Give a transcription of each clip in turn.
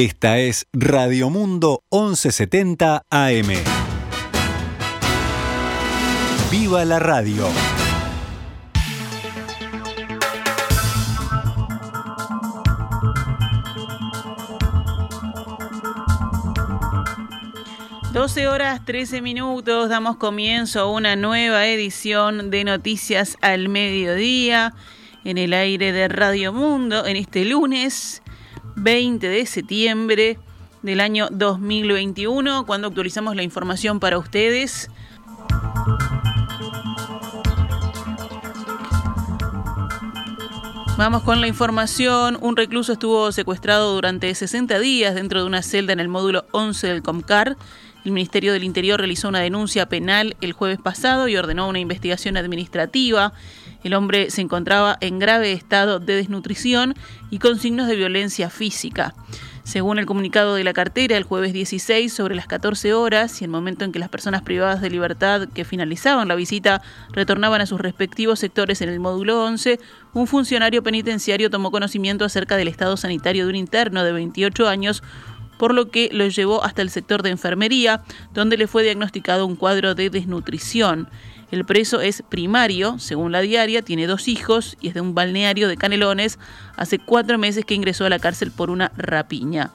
Esta es Radio Mundo 1170 AM. ¡Viva la radio! Doce horas 13 minutos, damos comienzo a una nueva edición de Noticias al Mediodía en el aire de Radio Mundo en este lunes 20 de septiembre del año 2021, cuando actualizamos la información para ustedes. Vamos con la información. Un recluso estuvo secuestrado durante 60 días dentro de una celda en el módulo 11 del COMCAR. El Ministerio del Interior realizó una denuncia penal el jueves pasado y ordenó una investigación administrativa. El hombre se encontraba en grave estado de desnutrición y con signos de violencia física. Según el comunicado de la cartera, el jueves 16, sobre las 14 horas y el momento en que las personas privadas de libertad que finalizaban la visita retornaban a sus respectivos sectores en el módulo 11, un funcionario penitenciario tomó conocimiento acerca del estado sanitario de un interno de 28 años, por lo que lo llevó hasta el sector de enfermería, donde le fue diagnosticado un cuadro de desnutrición. El preso es primario, según la diaria, tiene dos hijos y es de un balneario de Canelones. Hace cuatro meses que ingresó a la cárcel por una rapiña.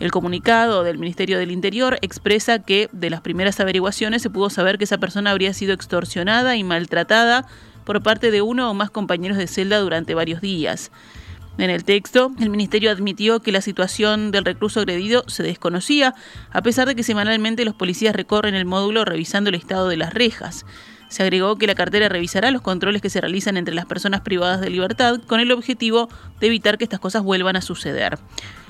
El comunicado del Ministerio del Interior expresa que de las primeras averiguaciones se pudo saber que esa persona habría sido extorsionada y maltratada por parte de uno o más compañeros de celda durante varios días. En el texto, el Ministerio admitió que la situación del recluso agredido se desconocía, a pesar de que semanalmente los policías recorren el módulo revisando el estado de las rejas. Se agregó que la cartera revisará los controles que se realizan entre las personas privadas de libertad con el objetivo de evitar que estas cosas vuelvan a suceder.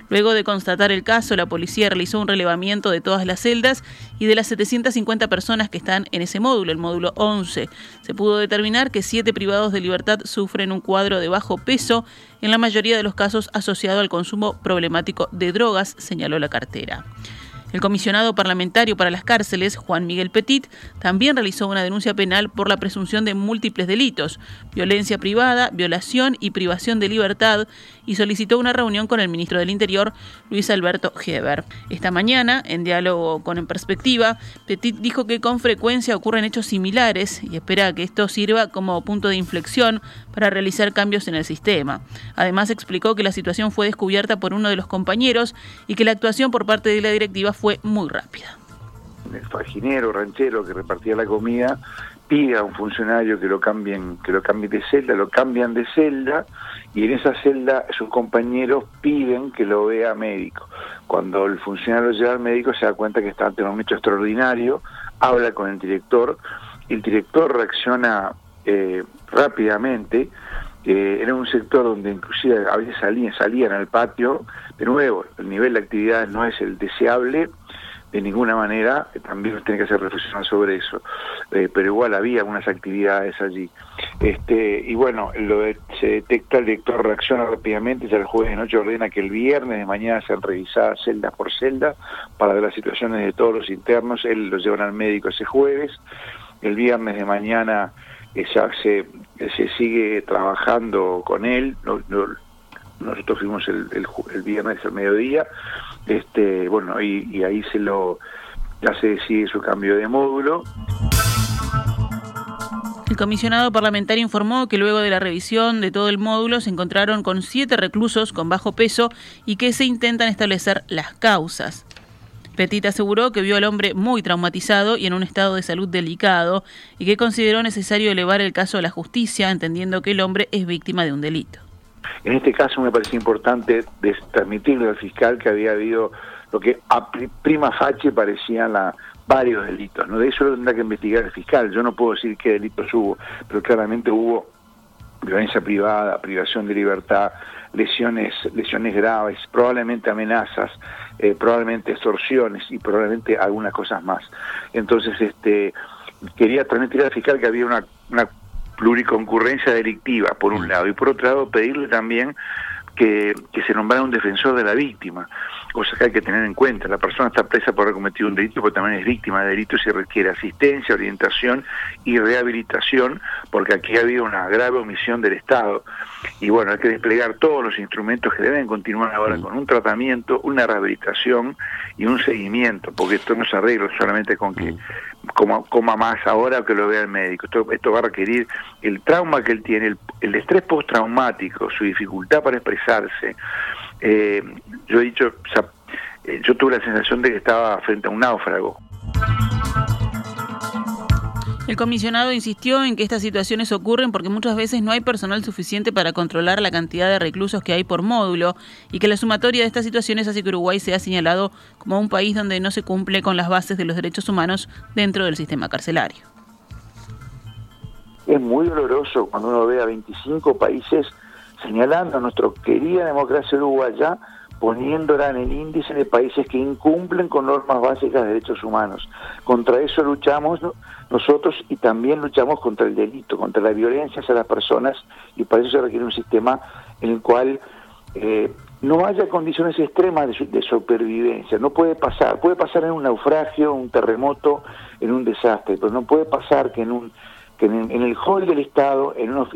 Luego de constatar el caso, la policía realizó un relevamiento de todas las celdas y de las 750 personas que están en ese módulo, el módulo 11. Se pudo determinar que siete privados de libertad sufren un cuadro de bajo peso, en la mayoría de los casos asociado al consumo problemático de drogas, señaló la cartera. El comisionado parlamentario para las cárceles, Juan Miguel Petit, también realizó una denuncia penal por la presunción de múltiples delitos, violencia privada, violación y privación de libertad, y solicitó una reunión con el ministro del Interior, Luis Alberto Heber. Esta mañana, en diálogo con En Perspectiva, Petit dijo que con frecuencia ocurren hechos similares y espera que esto sirva como punto de inflexión para realizar cambios en el sistema. Además, explicó que la situación fue descubierta por uno de los compañeros y que la actuación por parte de la directiva fue muy rápida. El faginero, ranchero que repartía la comida pide a un funcionario que lo cambien, que lo cambie de celda, lo cambian de celda y en esa celda sus compañeros piden que lo vea médico. Cuando el funcionario llega al médico se da cuenta que está ante un hecho extraordinario, habla con el director, el director reacciona eh, rápidamente, eh, era un sector donde inclusive a veces salían, salían al patio, de nuevo, el nivel de actividad no es el deseable, de ninguna manera, también tiene que hacer reflexionar sobre eso, eh, pero igual había unas actividades allí. Este, y bueno, lo se detecta, el director reacciona rápidamente, ya el jueves de noche ordena que el viernes de mañana sean revisadas celda por celda para ver las situaciones de todos los internos, él lo llevan al médico ese jueves, el viernes de mañana eh, se, se sigue trabajando con él, nosotros fuimos el, el, viernes al mediodía, este, bueno, y, y ahí se lo, ya se decide su cambio de módulo. El comisionado parlamentario informó que luego de la revisión de todo el módulo se encontraron con siete reclusos con bajo peso y que se intentan establecer las causas. Petit aseguró que vio al hombre muy traumatizado y en un estado de salud delicado y que consideró necesario elevar el caso a la justicia, entendiendo que el hombre es víctima de un delito. En este caso me parecía importante transmitirle al fiscal que había habido lo que a prima facie parecían varios delitos. ¿no? De eso lo tendrá que investigar el fiscal. Yo no puedo decir qué delitos hubo, pero claramente hubo violencia privada, privación de libertad, lesiones, lesiones graves, probablemente amenazas, eh, probablemente extorsiones y probablemente algunas cosas más. Entonces, este, quería transmitir al fiscal que había una, una pluriconcurrencia delictiva, por un mm. lado, y por otro lado pedirle también que, que se nombrara un defensor de la víctima. cosas que hay que tener en cuenta. La persona está presa por haber cometido un delito, pero también es víctima de delitos y requiere asistencia, orientación y rehabilitación, porque aquí ha habido una grave omisión del Estado. Y bueno, hay que desplegar todos los instrumentos que deben continuar ahora mm. con un tratamiento, una rehabilitación y un seguimiento, porque esto no se arregla solamente con que mm. Coma, coma más ahora o que lo vea el médico. Esto, esto va a requerir el trauma que él tiene, el, el estrés postraumático, su dificultad para expresarse, eh, yo he dicho, eh, yo tuve la sensación de que estaba frente a un náufrago. El comisionado insistió en que estas situaciones ocurren porque muchas veces no hay personal suficiente para controlar la cantidad de reclusos que hay por módulo y que la sumatoria de estas situaciones hace que Uruguay sea señalado como un país donde no se cumple con las bases de los derechos humanos dentro del sistema carcelario. Es muy doloroso cuando uno ve a 25 países señalando a nuestra querida democracia uruguaya, poniéndola en el índice de países que incumplen con normas básicas de derechos humanos. Contra eso luchamos nosotros y también luchamos contra el delito, contra la violencia hacia las personas y para eso se requiere un sistema en el cual eh, no haya condiciones extremas de, supervivencia. No puede pasar, puede pasar en un naufragio, un terremoto, en un desastre, pero no puede pasar que en un que en, el hall del Estado, en, una,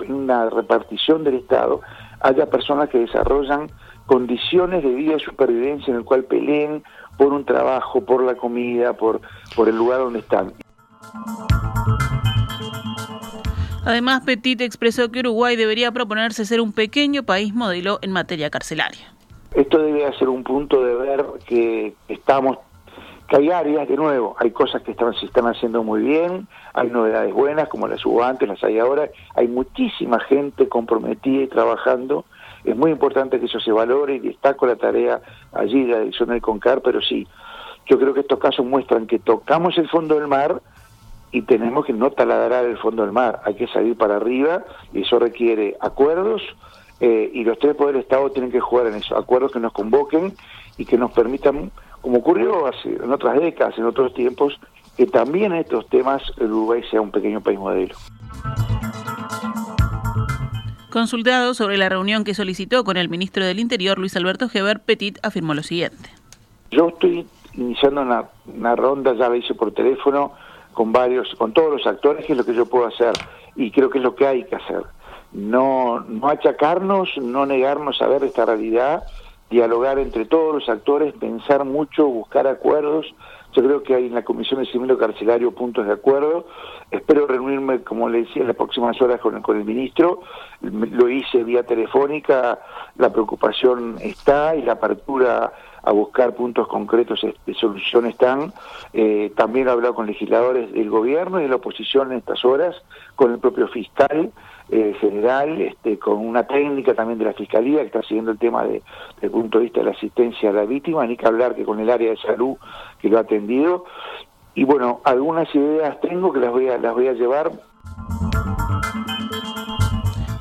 en una repartición del Estado, haya personas que desarrollan condiciones de vida y supervivencia en el cual peleen por un trabajo, por la comida, por, por el lugar donde están. Además, Petit expresó que Uruguay debería proponerse ser un pequeño país modelo en materia carcelaria. Esto debe ser un punto de ver que estamos que hay áreas, de nuevo, hay cosas que están, se están haciendo muy bien, hay novedades buenas como las hubo antes, las hay ahora, hay muchísima gente comprometida y trabajando, es muy importante que eso se valore y destaco la tarea allí de la dirección del CONCAR, pero sí, yo creo que estos casos muestran que tocamos el fondo del mar y tenemos que no taladrar el fondo del mar, hay que salir para arriba y eso requiere acuerdos eh, y los tres poderes del Estado tienen que jugar en eso, acuerdos que nos convoquen y que nos permitan como ocurrió hace, en otras décadas, en otros tiempos, que también en estos temas el Uruguay sea un pequeño país modelo. Consultado sobre la reunión que solicitó con el ministro del Interior, Luis Alberto Geber, Petit afirmó lo siguiente. Yo estoy iniciando una, una ronda, ya la hice por teléfono, con varios, con todos los actores, que es lo que yo puedo hacer, y creo que es lo que hay que hacer. No, no achacarnos, no negarnos a ver esta realidad, dialogar entre todos los actores, pensar mucho, buscar acuerdos. Yo creo que hay en la Comisión de Civil Carcelario puntos de acuerdo. Espero reunirme, como le decía, en las próximas horas con, con el ministro. Lo hice vía telefónica, la preocupación está y la apertura a buscar puntos concretos de solución están. Eh, también he hablado con legisladores del gobierno y de la oposición en estas horas, con el propio fiscal eh, general, este, con una técnica también de la Fiscalía que está siguiendo el tema de, desde el punto de vista de la asistencia a la víctima, ni que hablar que con el área de salud que lo ha atendido. Y bueno, algunas ideas tengo que las voy a, las voy a llevar.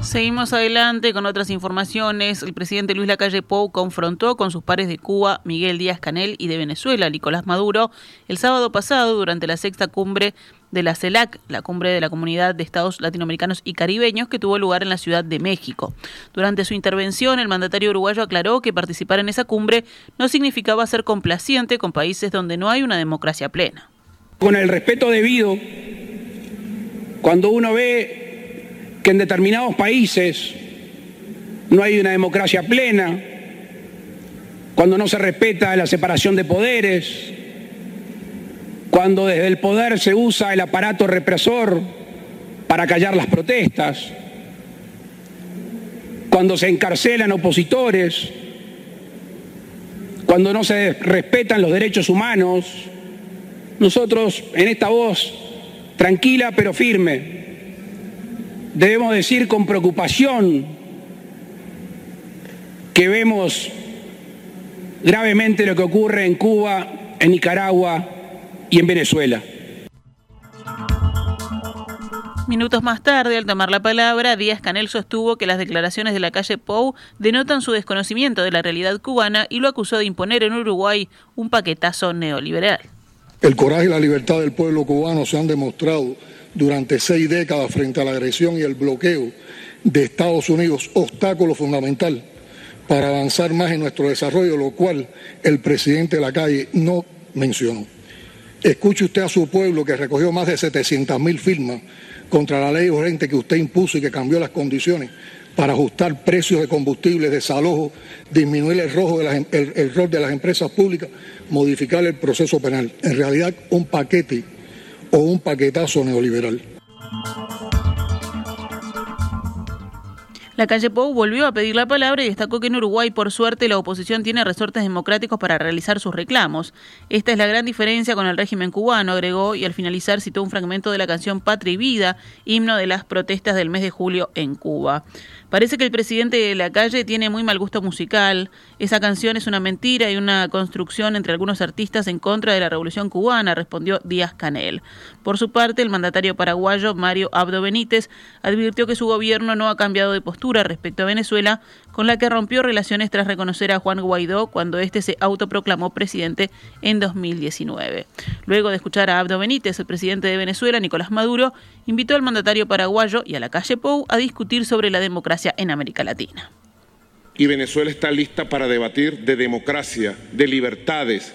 Seguimos adelante con otras informaciones. El presidente Luis Lacalle Pou confrontó con sus pares de Cuba, Miguel Díaz Canel, y de Venezuela, Nicolás Maduro, el sábado pasado durante la sexta cumbre de la CELAC, la cumbre de la Comunidad de Estados Latinoamericanos y Caribeños, que tuvo lugar en la Ciudad de México. Durante su intervención, el mandatario uruguayo aclaró que participar en esa cumbre no significaba ser complaciente con países donde no hay una democracia plena. Con el respeto debido, cuando uno ve que en determinados países no hay una democracia plena, cuando no se respeta la separación de poderes, cuando desde el poder se usa el aparato represor para callar las protestas, cuando se encarcelan opositores, cuando no se respetan los derechos humanos, nosotros en esta voz tranquila pero firme debemos decir con preocupación que vemos gravemente lo que ocurre en Cuba, en Nicaragua, y en Venezuela. Minutos más tarde, al tomar la palabra, Díaz Canel sostuvo que las declaraciones de la calle Pou denotan su desconocimiento de la realidad cubana y lo acusó de imponer en Uruguay un paquetazo neoliberal. El coraje y la libertad del pueblo cubano se han demostrado durante seis décadas frente a la agresión y el bloqueo de Estados Unidos, obstáculo fundamental para avanzar más en nuestro desarrollo, lo cual el presidente de la calle no mencionó. Escuche usted a su pueblo que recogió más de 700 mil firmas contra la ley urgente que usted impuso y que cambió las condiciones para ajustar precios de combustible, desalojo, disminuir el, rojo de el, el rol de las empresas públicas, modificar el proceso penal. En realidad, un paquete o un paquetazo neoliberal. La calle Pou volvió a pedir la palabra y destacó que en Uruguay, por suerte, la oposición tiene resortes democráticos para realizar sus reclamos. Esta es la gran diferencia con el régimen cubano, agregó, y al finalizar citó un fragmento de la canción Patria y Vida, himno de las protestas del mes de julio en Cuba. Parece que el presidente de la calle tiene muy mal gusto musical. Esa canción es una mentira y una construcción entre algunos artistas en contra de la revolución cubana, respondió Díaz Canel. Por su parte, el mandatario paraguayo Mario Abdo Benítez advirtió que su gobierno no ha cambiado de postura respecto a Venezuela, con la que rompió relaciones tras reconocer a Juan Guaidó cuando éste se autoproclamó presidente en 2019. Luego de escuchar a Abdo Benítez, el presidente de Venezuela, Nicolás Maduro, invitó al mandatario paraguayo y a la calle Pou a discutir sobre la democracia en América Latina. Y Venezuela está lista para debatir de democracia, de libertades,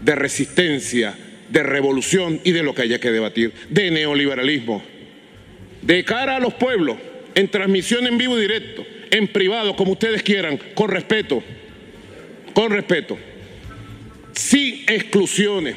de resistencia, de revolución y de lo que haya que debatir, de neoliberalismo. De cara a los pueblos, en transmisión en vivo y directo, en privado, como ustedes quieran, con respeto, con respeto, sin exclusiones.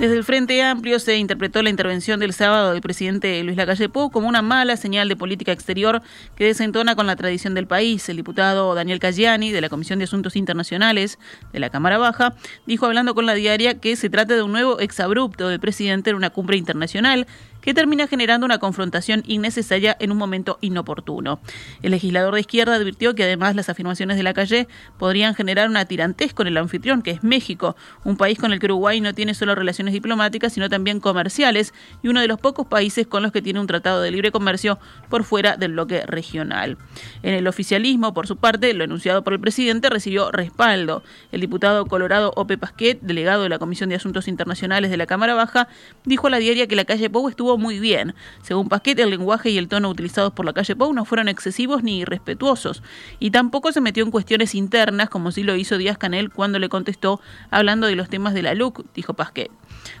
Desde el Frente Amplio se interpretó la intervención del sábado del presidente Luis Lacalle Pou como una mala señal de política exterior que desentona con la tradición del país. El diputado Daniel Cayani, de la Comisión de Asuntos Internacionales de la Cámara Baja, dijo hablando con la diaria que se trata de un nuevo exabrupto del presidente en una cumbre internacional que termina generando una confrontación innecesaria en un momento inoportuno. El legislador de izquierda advirtió que además las afirmaciones de la calle podrían generar una tirantez con el anfitrión, que es México, un país con el que Uruguay no tiene solo relaciones diplomáticas, sino también comerciales, y uno de los pocos países con los que tiene un tratado de libre comercio por fuera del bloque regional. En el oficialismo, por su parte, lo anunciado por el presidente recibió respaldo. El diputado colorado Ope Pasquet, delegado de la Comisión de Asuntos Internacionales de la Cámara Baja, dijo a la diaria que la calle Pou muy bien. Según Pasquet, el lenguaje y el tono utilizados por la calle Pou no fueron excesivos ni irrespetuosos, y tampoco se metió en cuestiones internas como sí lo hizo Díaz Canel cuando le contestó hablando de los temas de la LUC, dijo Pasquet.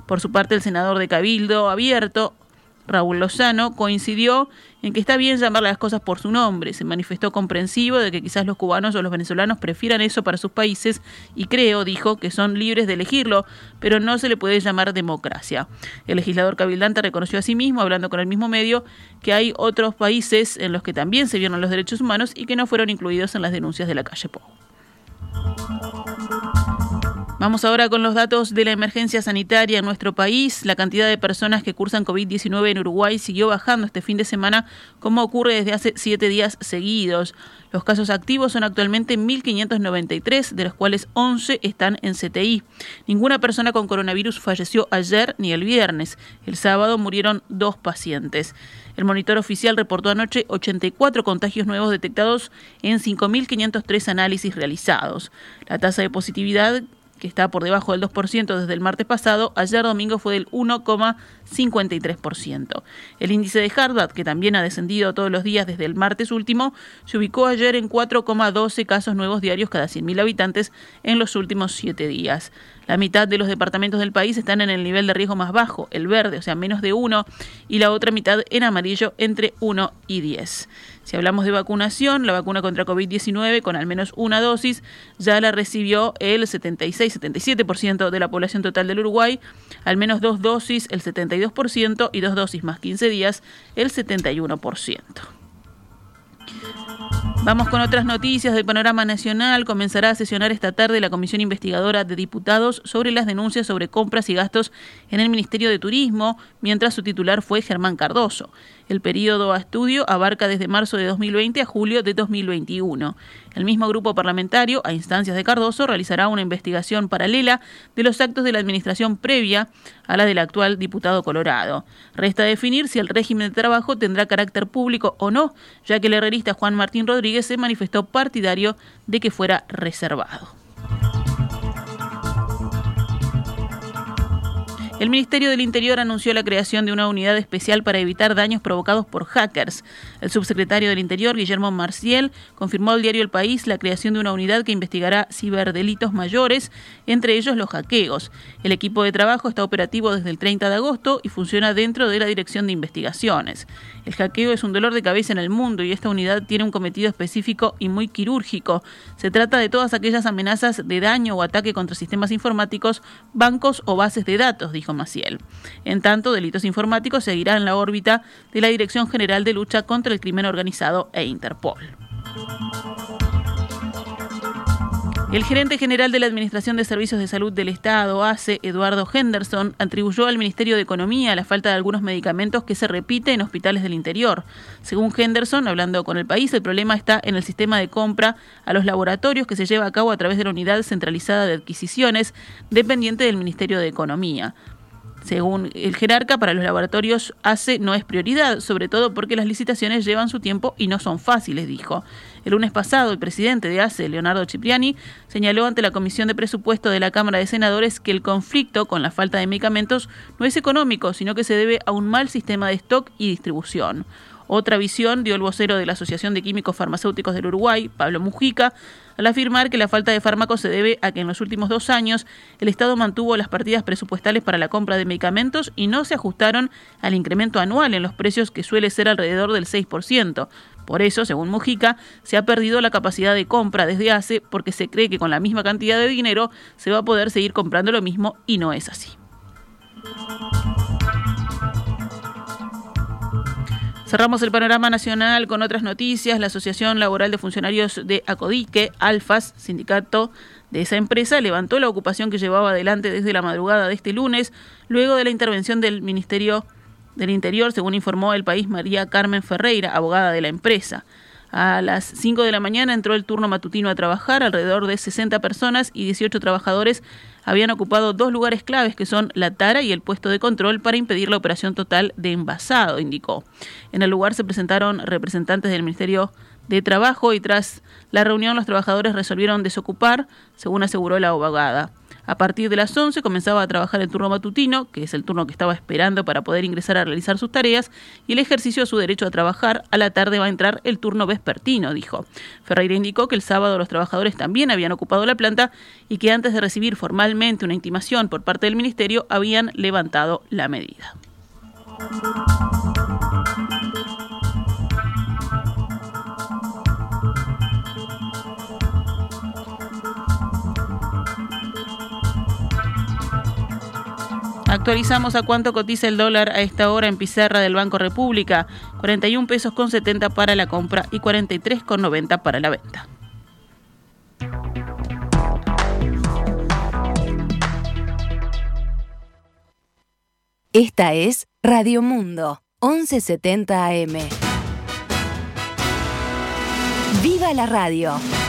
Por su parte, el senador de Cabildo Abierto, Raúl Lozano, coincidió en que está bien llamar las cosas por su nombre. Se manifestó comprensivo de que quizás los cubanos o los venezolanos prefieran eso para sus países y creo, dijo, que son libres de elegirlo, pero no se le puede llamar democracia. El legislador cabildante reconoció a sí mismo, hablando con el mismo medio, que hay otros países en los que también se violan los derechos humanos y que no fueron incluidos en las denuncias de la calle Pou. Vamos ahora con los datos de la emergencia sanitaria en nuestro país. La cantidad de personas que cursan COVID-19 en Uruguay siguió bajando este fin de semana, como ocurre desde hace siete días seguidos. Los casos activos son actualmente 1.593, de los cuales 11 están en CTI. Ninguna persona con coronavirus falleció ayer ni el viernes. El sábado murieron dos pacientes. El monitor oficial reportó anoche 84 contagios nuevos detectados en 5.503 análisis realizados. La tasa de positividad que está por debajo del 2% desde el martes pasado, ayer domingo fue del 1,53%. El índice de Harvard, que también ha descendido todos los días desde el martes último, se ubicó ayer en 4,12 casos nuevos diarios cada 100.000 habitantes en los últimos siete días. La mitad de los departamentos del país están en el nivel de riesgo más bajo, el verde, o sea, menos de 1, y la otra mitad en amarillo, entre 1 y 10. Si hablamos de vacunación, la vacuna contra COVID-19 con al menos una dosis ya la recibió el 76-77% de la población total del Uruguay, al menos dos dosis el 72% y dos dosis más 15 días el 71%. Vamos con otras noticias del panorama nacional. Comenzará a sesionar esta tarde la Comisión Investigadora de Diputados sobre las denuncias sobre compras y gastos en el Ministerio de Turismo, mientras su titular fue Germán Cardoso. El periodo a estudio abarca desde marzo de 2020 a julio de 2021. El mismo grupo parlamentario, a instancias de Cardoso, realizará una investigación paralela de los actos de la administración previa a la del actual diputado Colorado. Resta definir si el régimen de trabajo tendrá carácter público o no, ya que el herrerista Juan Martín Rodríguez se manifestó partidario de que fuera reservado. El Ministerio del Interior anunció la creación de una unidad especial para evitar daños provocados por hackers. El subsecretario del Interior, Guillermo Marciel, confirmó al diario El País la creación de una unidad que investigará ciberdelitos mayores, entre ellos los hackeos. El equipo de trabajo está operativo desde el 30 de agosto y funciona dentro de la Dirección de Investigaciones. El hackeo es un dolor de cabeza en el mundo y esta unidad tiene un cometido específico y muy quirúrgico. Se trata de todas aquellas amenazas de daño o ataque contra sistemas informáticos, bancos o bases de datos, dijo Maciel. En tanto, delitos informáticos seguirán en la órbita de la Dirección General de Lucha contra el Crimen Organizado e Interpol. El gerente general de la Administración de Servicios de Salud del Estado, ACE, Eduardo Henderson, atribuyó al Ministerio de Economía la falta de algunos medicamentos que se repite en hospitales del interior. Según Henderson, hablando con el país, el problema está en el sistema de compra a los laboratorios que se lleva a cabo a través de la Unidad Centralizada de Adquisiciones, dependiente del Ministerio de Economía. Según el jerarca, para los laboratorios ACE no es prioridad, sobre todo porque las licitaciones llevan su tiempo y no son fáciles, dijo. El lunes pasado, el presidente de ACE, Leonardo Cipriani, señaló ante la Comisión de Presupuesto de la Cámara de Senadores que el conflicto con la falta de medicamentos no es económico, sino que se debe a un mal sistema de stock y distribución. Otra visión dio el vocero de la Asociación de Químicos Farmacéuticos del Uruguay, Pablo Mujica, al afirmar que la falta de fármacos se debe a que en los últimos dos años el Estado mantuvo las partidas presupuestales para la compra de medicamentos y no se ajustaron al incremento anual en los precios que suele ser alrededor del 6%. Por eso, según Mujica, se ha perdido la capacidad de compra desde hace porque se cree que con la misma cantidad de dinero se va a poder seguir comprando lo mismo y no es así. Cerramos el panorama nacional con otras noticias. La Asociación Laboral de Funcionarios de Acodique, ALFAS, sindicato de esa empresa, levantó la ocupación que llevaba adelante desde la madrugada de este lunes, luego de la intervención del Ministerio del Interior, según informó el país María Carmen Ferreira, abogada de la empresa. A las 5 de la mañana entró el turno matutino a trabajar, alrededor de 60 personas y 18 trabajadores habían ocupado dos lugares claves que son la tara y el puesto de control para impedir la operación total de envasado, indicó. En el lugar se presentaron representantes del Ministerio de Trabajo y tras la reunión los trabajadores resolvieron desocupar, según aseguró la abogada. A partir de las 11 comenzaba a trabajar el turno matutino, que es el turno que estaba esperando para poder ingresar a realizar sus tareas, y el ejercicio de su derecho a trabajar. A la tarde va a entrar el turno vespertino, dijo. Ferreira indicó que el sábado los trabajadores también habían ocupado la planta y que antes de recibir formalmente una intimación por parte del Ministerio habían levantado la medida. Actualizamos a cuánto cotiza el dólar a esta hora en pizarra del Banco República. 41 pesos con 70 para la compra y 43 con 90 para la venta. Esta es Radio Mundo, 1170 AM. ¡Viva la radio!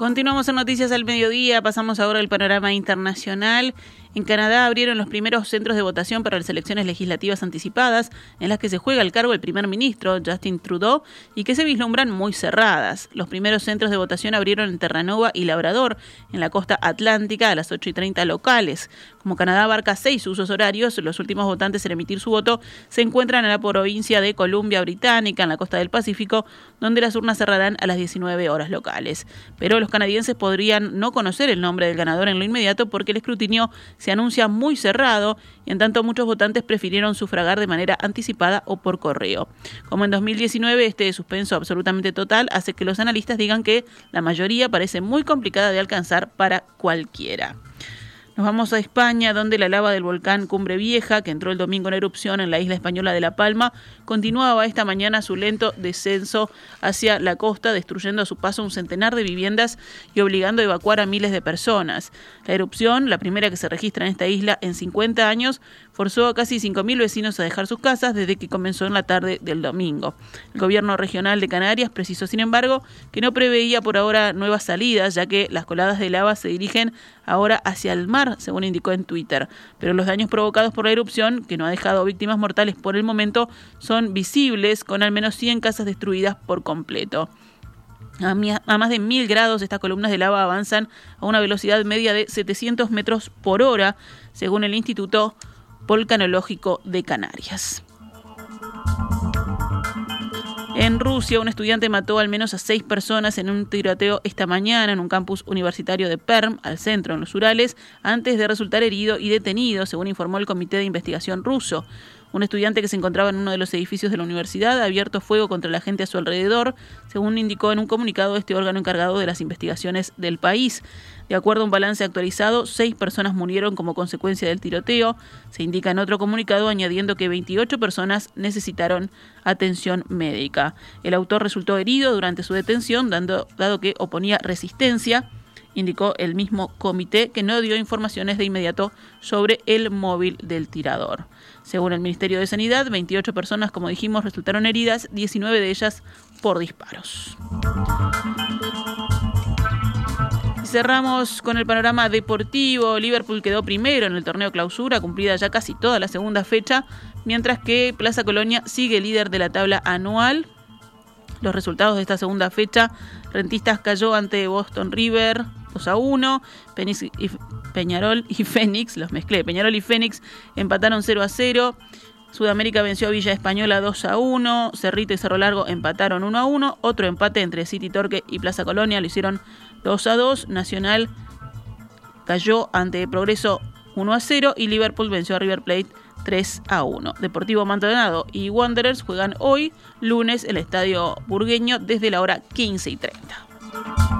Continuamos en Noticias al Mediodía, pasamos ahora al panorama internacional. En Canadá abrieron los primeros centros de votación para las elecciones legislativas anticipadas, en las que se juega el cargo del primer ministro, Justin Trudeau, y que se vislumbran muy cerradas. Los primeros centros de votación abrieron en Terranova y Labrador, en la costa atlántica, a las 8 y 30 locales. Como Canadá abarca seis usos horarios, los últimos votantes en emitir su voto se encuentran en la provincia de Columbia Británica, en la costa del Pacífico, donde las urnas cerrarán a las 19 horas locales. Pero los canadienses podrían no conocer el nombre del ganador en lo inmediato porque el escrutinio se anuncia muy cerrado y en tanto muchos votantes prefirieron sufragar de manera anticipada o por correo. Como en 2019 este suspenso absolutamente total hace que los analistas digan que la mayoría parece muy complicada de alcanzar para cualquiera. Nos vamos a España, donde la lava del volcán Cumbre Vieja, que entró el domingo en erupción en la isla española de La Palma, continuaba esta mañana su lento descenso hacia la costa, destruyendo a su paso un centenar de viviendas y obligando a evacuar a miles de personas. La erupción, la primera que se registra en esta isla en 50 años, forzó a casi 5.000 vecinos a dejar sus casas desde que comenzó en la tarde del domingo. El gobierno regional de Canarias precisó, sin embargo, que no preveía por ahora nuevas salidas, ya que las coladas de lava se dirigen ahora hacia el mar, según indicó en Twitter. Pero los daños provocados por la erupción, que no ha dejado víctimas mortales por el momento, son visibles, con al menos 100 casas destruidas por completo. A, más de mil grados, estas columnas de lava avanzan a una velocidad media de 700 metros por hora, según el Instituto Volcanológico de Canarias. En Rusia, un estudiante mató al menos a seis personas en un tiroteo esta mañana en un campus universitario de Perm, al centro, en los Urales, antes de resultar herido y detenido, según informó el Comité de Investigación ruso. Un estudiante que se encontraba en uno de los edificios de la universidad ha abierto fuego contra la gente a su alrededor, según indicó en un comunicado este órgano encargado de las investigaciones del país. De acuerdo a un balance actualizado, seis personas murieron como consecuencia del tiroteo. Se indica en otro comunicado añadiendo que 28 personas necesitaron atención médica. El autor resultó herido durante su detención, dando, dado que oponía resistencia indicó el mismo comité que no dio informaciones de inmediato sobre el móvil del tirador. Según el Ministerio de Sanidad, 28 personas, como dijimos, resultaron heridas, 19 de ellas por disparos. Cerramos con el panorama deportivo. Liverpool quedó primero en el torneo clausura, cumplida ya casi toda la segunda fecha, mientras que Plaza Colonia sigue líder de la tabla anual. Los resultados de esta segunda fecha, Rentistas cayó ante Boston River 2 a 1. Peñarol y Fénix, los mezclé. Peñarol y Fénix empataron 0 a 0. Sudamérica venció a Villa Española 2 a 1. Cerrito y Cerro Largo empataron 1 a 1. Otro empate entre City Torque y Plaza Colonia lo hicieron 2 a 2. Nacional cayó ante Progreso 1 a 0 y Liverpool venció a River Plate 3 a 1. Deportivo Maldonado y Wanderers juegan hoy, lunes, el estadio burgueño desde la hora 15 y 30.